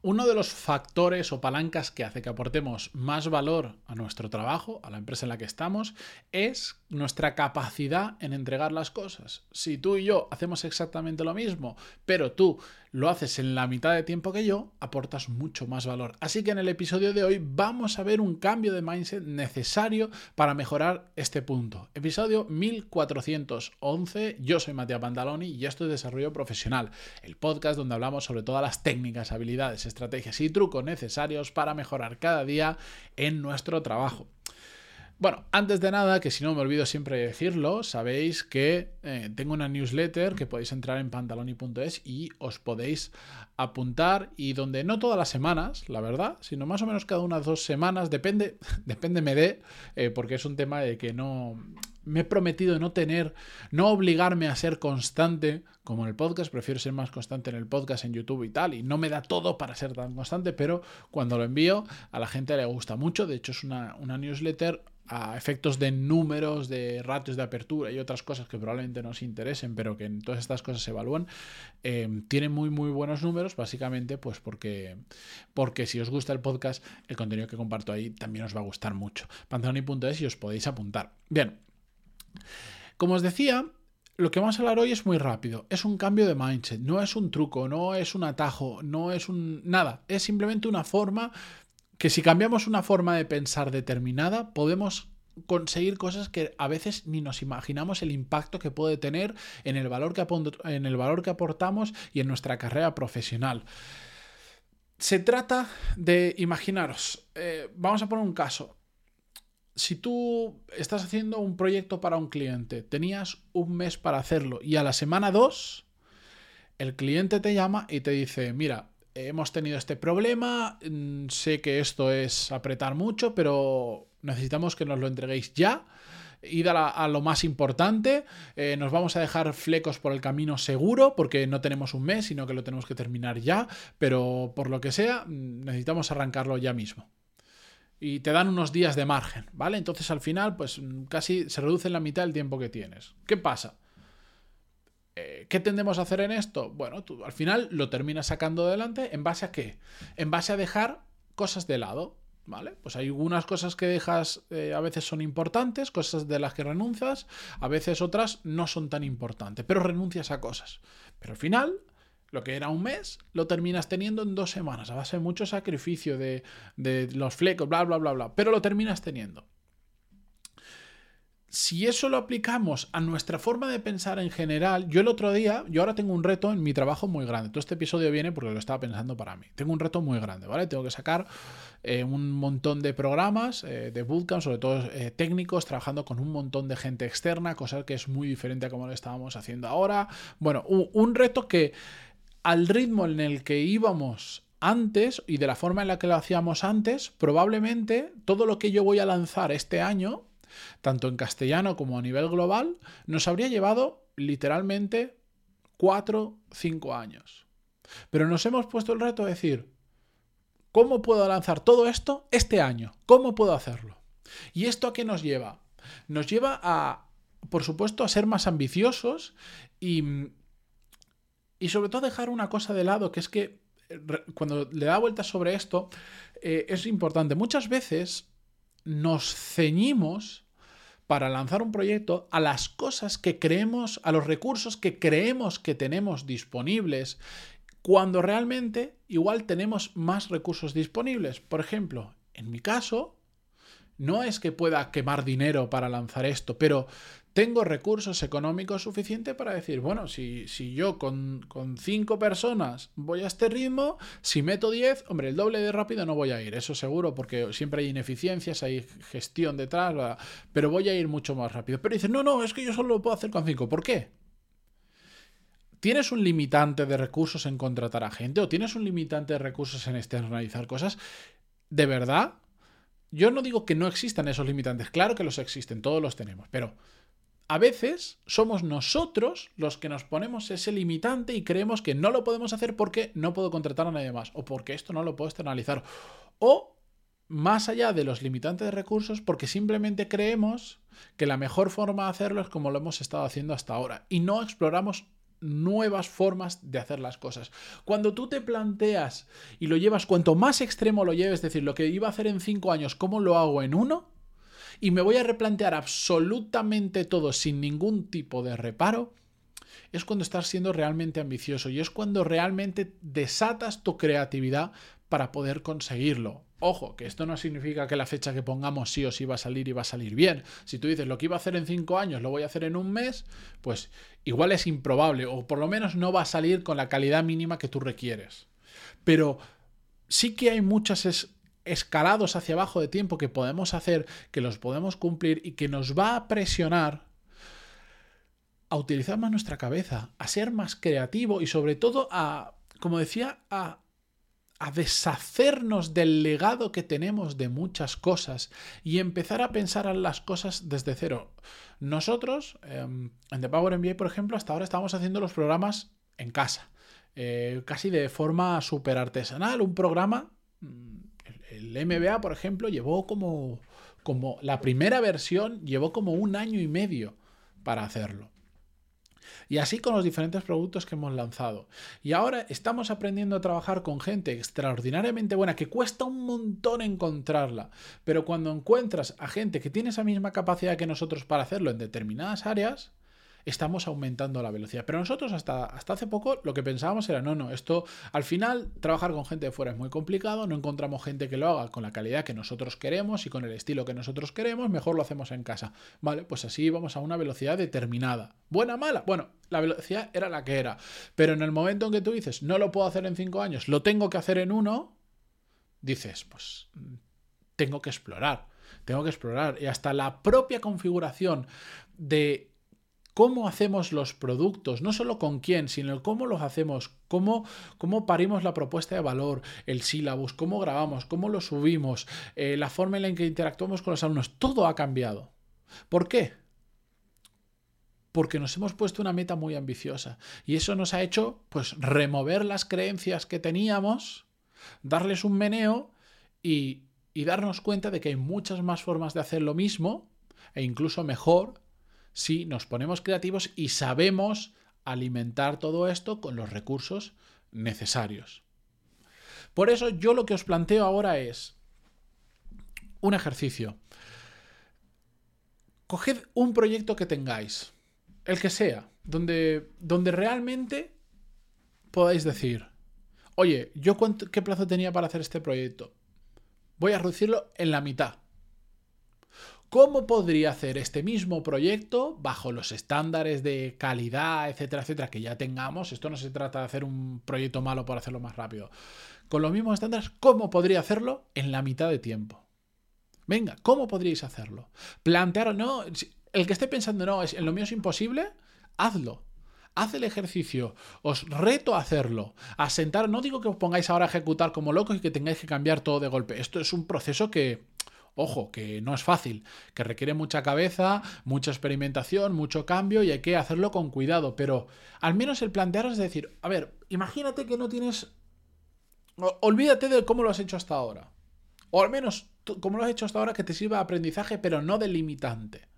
Uno de los factores o palancas que hace que aportemos más valor a nuestro trabajo, a la empresa en la que estamos, es nuestra capacidad en entregar las cosas. Si tú y yo hacemos exactamente lo mismo, pero tú lo haces en la mitad de tiempo que yo, aportas mucho más valor. Así que en el episodio de hoy vamos a ver un cambio de mindset necesario para mejorar este punto. Episodio 1411, yo soy Matías Pantaloni y esto es Desarrollo Profesional, el podcast donde hablamos sobre todas las técnicas, habilidades, estrategias y trucos necesarios para mejorar cada día en nuestro trabajo. Bueno, antes de nada, que si no me olvido siempre decirlo, sabéis que eh, tengo una newsletter que podéis entrar en pantaloni.es y os podéis apuntar y donde no todas las semanas, la verdad, sino más o menos cada unas dos semanas, depende, depende me dé, eh, porque es un tema de que no, me he prometido no tener, no obligarme a ser constante como en el podcast, prefiero ser más constante en el podcast, en YouTube y tal, y no me da todo para ser tan constante, pero cuando lo envío a la gente le gusta mucho, de hecho es una, una newsletter a efectos de números, de ratios de apertura y otras cosas que probablemente nos interesen, pero que en todas estas cosas se evalúan, eh, tiene muy muy buenos números, básicamente pues porque, porque si os gusta el podcast, el contenido que comparto ahí también os va a gustar mucho. Panzoni.es y os podéis apuntar. Bien, como os decía, lo que vamos a hablar hoy es muy rápido. Es un cambio de mindset, no es un truco, no es un atajo, no es un nada. Es simplemente una forma que si cambiamos una forma de pensar determinada, podemos conseguir cosas que a veces ni nos imaginamos el impacto que puede tener en el valor que, en el valor que aportamos y en nuestra carrera profesional. Se trata de, imaginaros, eh, vamos a poner un caso. Si tú estás haciendo un proyecto para un cliente, tenías un mes para hacerlo y a la semana 2, el cliente te llama y te dice, mira, hemos tenido este problema, mm, sé que esto es apretar mucho, pero necesitamos que nos lo entreguéis ya. Id a, lo más importante, eh, nos vamos a dejar flecos por el camino seguro, porque no tenemos un mes, sino que lo tenemos que terminar ya, pero por lo que sea, mm, necesitamos arrancarlo ya mismo. Y te dan unos días de margen, ¿vale? Entonces al final, pues mm, casi se reduce en la mitad el tiempo que tienes. ¿Qué pasa? Eh, ¿Qué tendemos a hacer en esto? Bueno, tú al final lo terminas sacando adelante en base a qué? En base a dejar cosas de lado, ¿vale? Pues hay algunas cosas que dejas, eh, a veces son importantes, cosas de las que renuncias, a veces otras no son tan importantes, pero renuncias a cosas. Pero al final, lo que era un mes, lo terminas teniendo en dos semanas, a base de mucho sacrificio, de, de los flecos, bla, bla, bla, bla, pero lo terminas teniendo si eso lo aplicamos a nuestra forma de pensar en general, yo el otro día, yo ahora tengo un reto en mi trabajo muy grande. Todo este episodio viene porque lo estaba pensando para mí. Tengo un reto muy grande, ¿vale? Tengo que sacar eh, un montón de programas eh, de bootcamp, sobre todo eh, técnicos, trabajando con un montón de gente externa, cosa que es muy diferente a como lo estábamos haciendo ahora. Bueno, un reto que al ritmo en el que íbamos antes y de la forma en la que lo hacíamos antes, probablemente todo lo que yo voy a lanzar este año tanto en castellano como a nivel global, nos habría llevado literalmente 4, 5 años. Pero nos hemos puesto el reto de decir, ¿cómo puedo lanzar todo esto este año? ¿Cómo puedo hacerlo? ¿Y esto a qué nos lleva? Nos lleva a, por supuesto, a ser más ambiciosos y, y sobre todo dejar una cosa de lado, que es que cuando le da vueltas sobre esto, eh, es importante. Muchas veces nos ceñimos para lanzar un proyecto a las cosas que creemos, a los recursos que creemos que tenemos disponibles, cuando realmente igual tenemos más recursos disponibles. Por ejemplo, en mi caso, no es que pueda quemar dinero para lanzar esto, pero tengo recursos económicos suficientes para decir, bueno, si, si yo con, con, cinco personas voy a este ritmo, si meto 10, hombre, el doble de rápido no voy a ir, eso seguro, porque siempre hay ineficiencias, hay gestión detrás, pero voy a ir mucho más rápido. Pero dices, no, no, es que yo solo lo puedo hacer con cinco. ¿Por qué? ¿Tienes un limitante de recursos en contratar a gente o tienes un limitante de recursos en externalizar cosas? ¿De verdad? Yo no digo que no existan esos limitantes, claro que los existen, todos los tenemos, pero a veces somos nosotros los que nos ponemos ese limitante y creemos que no lo podemos hacer porque no puedo contratar a nadie más o porque esto no lo puedo externalizar. O más allá de los limitantes de recursos porque simplemente creemos que la mejor forma de hacerlo es como lo hemos estado haciendo hasta ahora y no exploramos nuevas formas de hacer las cosas. Cuando tú te planteas y lo llevas, cuanto más extremo lo lleves, es decir, lo que iba a hacer en cinco años, ¿cómo lo hago en uno? Y me voy a replantear absolutamente todo sin ningún tipo de reparo, es cuando estás siendo realmente ambicioso y es cuando realmente desatas tu creatividad para poder conseguirlo. Ojo, que esto no significa que la fecha que pongamos sí o sí va a salir y va a salir bien. Si tú dices lo que iba a hacer en cinco años lo voy a hacer en un mes, pues igual es improbable o por lo menos no va a salir con la calidad mínima que tú requieres. Pero sí que hay muchos escalados hacia abajo de tiempo que podemos hacer, que los podemos cumplir y que nos va a presionar a utilizar más nuestra cabeza, a ser más creativo y sobre todo a, como decía, a a deshacernos del legado que tenemos de muchas cosas y empezar a pensar en las cosas desde cero. Nosotros, em, en The Power MBA, por ejemplo, hasta ahora estamos haciendo los programas en casa, eh, casi de forma súper artesanal. Un programa, mm, el MBA, por ejemplo, llevó como, como, la primera versión llevó como un año y medio para hacerlo. Y así con los diferentes productos que hemos lanzado. Y ahora estamos aprendiendo a trabajar con gente extraordinariamente buena que cuesta un montón encontrarla. Pero cuando encuentras a gente que tiene esa misma capacidad que nosotros para hacerlo en determinadas áreas, estamos aumentando la velocidad. Pero nosotros hasta, hasta hace poco lo que pensábamos era, no, no, esto al final trabajar con gente de fuera es muy complicado, no encontramos gente que lo haga con la calidad que nosotros queremos y con el estilo que nosotros queremos, mejor lo hacemos en casa. Vale, pues así vamos a una velocidad determinada. ¿Buena, mala? Bueno, la velocidad era la que era. Pero en el momento en que tú dices, no lo puedo hacer en cinco años, lo tengo que hacer en uno, dices, pues tengo que explorar. Tengo que explorar. Y hasta la propia configuración de cómo hacemos los productos, no solo con quién, sino cómo los hacemos, cómo, cómo parimos la propuesta de valor, el sílabus, cómo grabamos, cómo lo subimos, eh, la forma en la que interactuamos con los alumnos, todo ha cambiado. ¿Por qué? Porque nos hemos puesto una meta muy ambiciosa y eso nos ha hecho pues remover las creencias que teníamos, darles un meneo y, y darnos cuenta de que hay muchas más formas de hacer lo mismo e incluso mejor si nos ponemos creativos y sabemos alimentar todo esto con los recursos necesarios. Por eso yo lo que os planteo ahora es un ejercicio. Coged un proyecto que tengáis, el que sea, donde, donde realmente podáis decir, oye, ¿yo qué plazo tenía para hacer este proyecto? Voy a reducirlo en la mitad. ¿Cómo podría hacer este mismo proyecto bajo los estándares de calidad, etcétera, etcétera, que ya tengamos? Esto no se trata de hacer un proyecto malo por hacerlo más rápido. Con los mismos estándares, ¿cómo podría hacerlo en la mitad de tiempo? Venga, ¿cómo podríais hacerlo? Plantear, no, el que esté pensando, no, en lo mío es imposible, hazlo. Haz el ejercicio, os reto a hacerlo, a sentar, no digo que os pongáis ahora a ejecutar como locos y que tengáis que cambiar todo de golpe. Esto es un proceso que Ojo, que no es fácil, que requiere mucha cabeza, mucha experimentación, mucho cambio y hay que hacerlo con cuidado, pero al menos el plantearos es decir, a ver, imagínate que no tienes... Olvídate de cómo lo has hecho hasta ahora. O al menos cómo lo has hecho hasta ahora que te sirva de aprendizaje, pero no de limitante.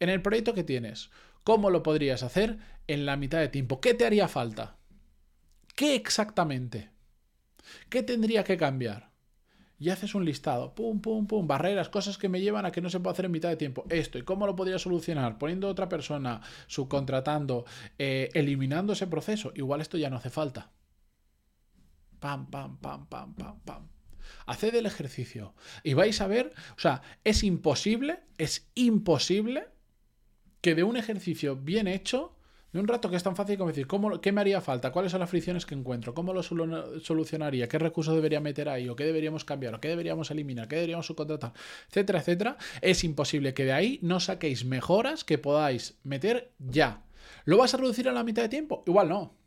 En el proyecto que tienes, ¿cómo lo podrías hacer en la mitad de tiempo? ¿Qué te haría falta? ¿Qué exactamente? ¿Qué tendría que cambiar? Y haces un listado, pum, pum, pum, barreras, cosas que me llevan a que no se pueda hacer en mitad de tiempo. Esto, ¿y cómo lo podría solucionar? Poniendo otra persona, subcontratando, eh, eliminando ese proceso. Igual esto ya no hace falta. Pam, pam, pam, pam, pam, pam. Haced el ejercicio y vais a ver, o sea, es imposible, es imposible que de un ejercicio bien hecho de un rato que es tan fácil como decir, ¿cómo, ¿qué me haría falta? ¿Cuáles son las fricciones que encuentro? ¿Cómo lo solucionaría? ¿Qué recursos debería meter ahí? ¿O qué deberíamos cambiar? ¿O qué deberíamos eliminar? ¿Qué deberíamos subcontratar? Etcétera, etcétera. Es imposible que de ahí no saquéis mejoras que podáis meter ya. ¿Lo vas a reducir a la mitad de tiempo? Igual no.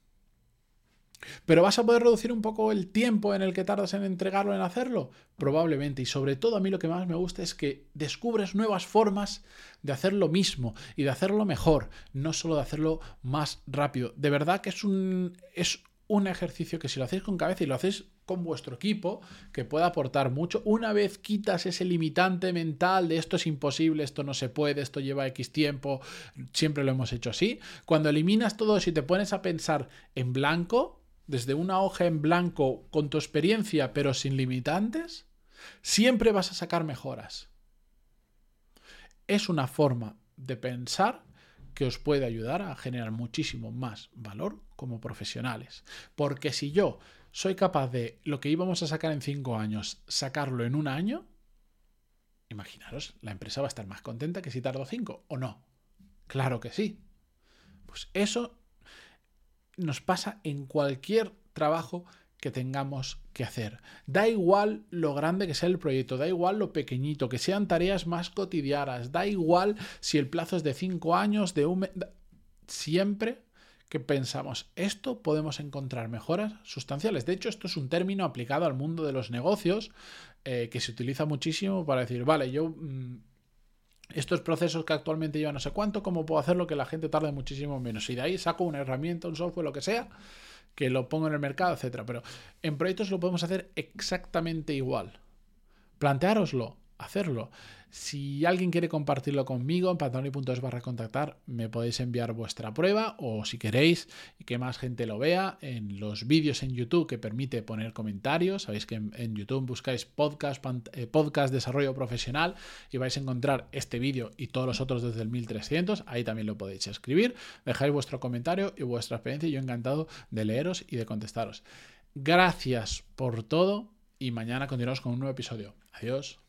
¿Pero vas a poder reducir un poco el tiempo en el que tardas en entregarlo, en hacerlo? Probablemente. Y sobre todo a mí lo que más me gusta es que descubres nuevas formas de hacer lo mismo y de hacerlo mejor, no solo de hacerlo más rápido. De verdad que es un, es un ejercicio que si lo hacéis con cabeza y lo hacéis con vuestro equipo que pueda aportar mucho. Una vez quitas ese limitante mental de esto es imposible, esto no se puede, esto lleva X tiempo, siempre lo hemos hecho así, cuando eliminas todo eso y te pones a pensar en blanco, desde una hoja en blanco con tu experiencia pero sin limitantes, siempre vas a sacar mejoras. Es una forma de pensar que os puede ayudar a generar muchísimo más valor como profesionales. Porque si yo soy capaz de lo que íbamos a sacar en cinco años, sacarlo en un año, imaginaros, la empresa va a estar más contenta que si tardo cinco, ¿o no? Claro que sí. Pues eso nos pasa en cualquier trabajo que tengamos que hacer. Da igual lo grande que sea el proyecto, da igual lo pequeñito, que sean tareas más cotidianas, da igual si el plazo es de cinco años, de un mes, siempre que pensamos esto podemos encontrar mejoras sustanciales. De hecho, esto es un término aplicado al mundo de los negocios eh, que se utiliza muchísimo para decir, vale, yo... Mm, estos procesos que actualmente llevan no sé cuánto, ¿cómo puedo hacerlo que la gente tarde muchísimo menos? Y de ahí saco una herramienta, un software, lo que sea, que lo pongo en el mercado, etcétera. Pero en proyectos lo podemos hacer exactamente igual. Planteároslo, hacerlo. Si alguien quiere compartirlo conmigo, en pantaloni.es barra contactar, me podéis enviar vuestra prueba o si queréis y que más gente lo vea, en los vídeos en YouTube que permite poner comentarios. Sabéis que en, YouTube buscáis podcast, eh, podcast desarrollo profesional y vais a encontrar este vídeo y todos los otros desde el 1300. Ahí también lo podéis escribir. Dejáis vuestro comentario y vuestra experiencia yo encantado de leeros y de contestaros. Gracias por todo y mañana continuamos con un nuevo episodio. Adiós.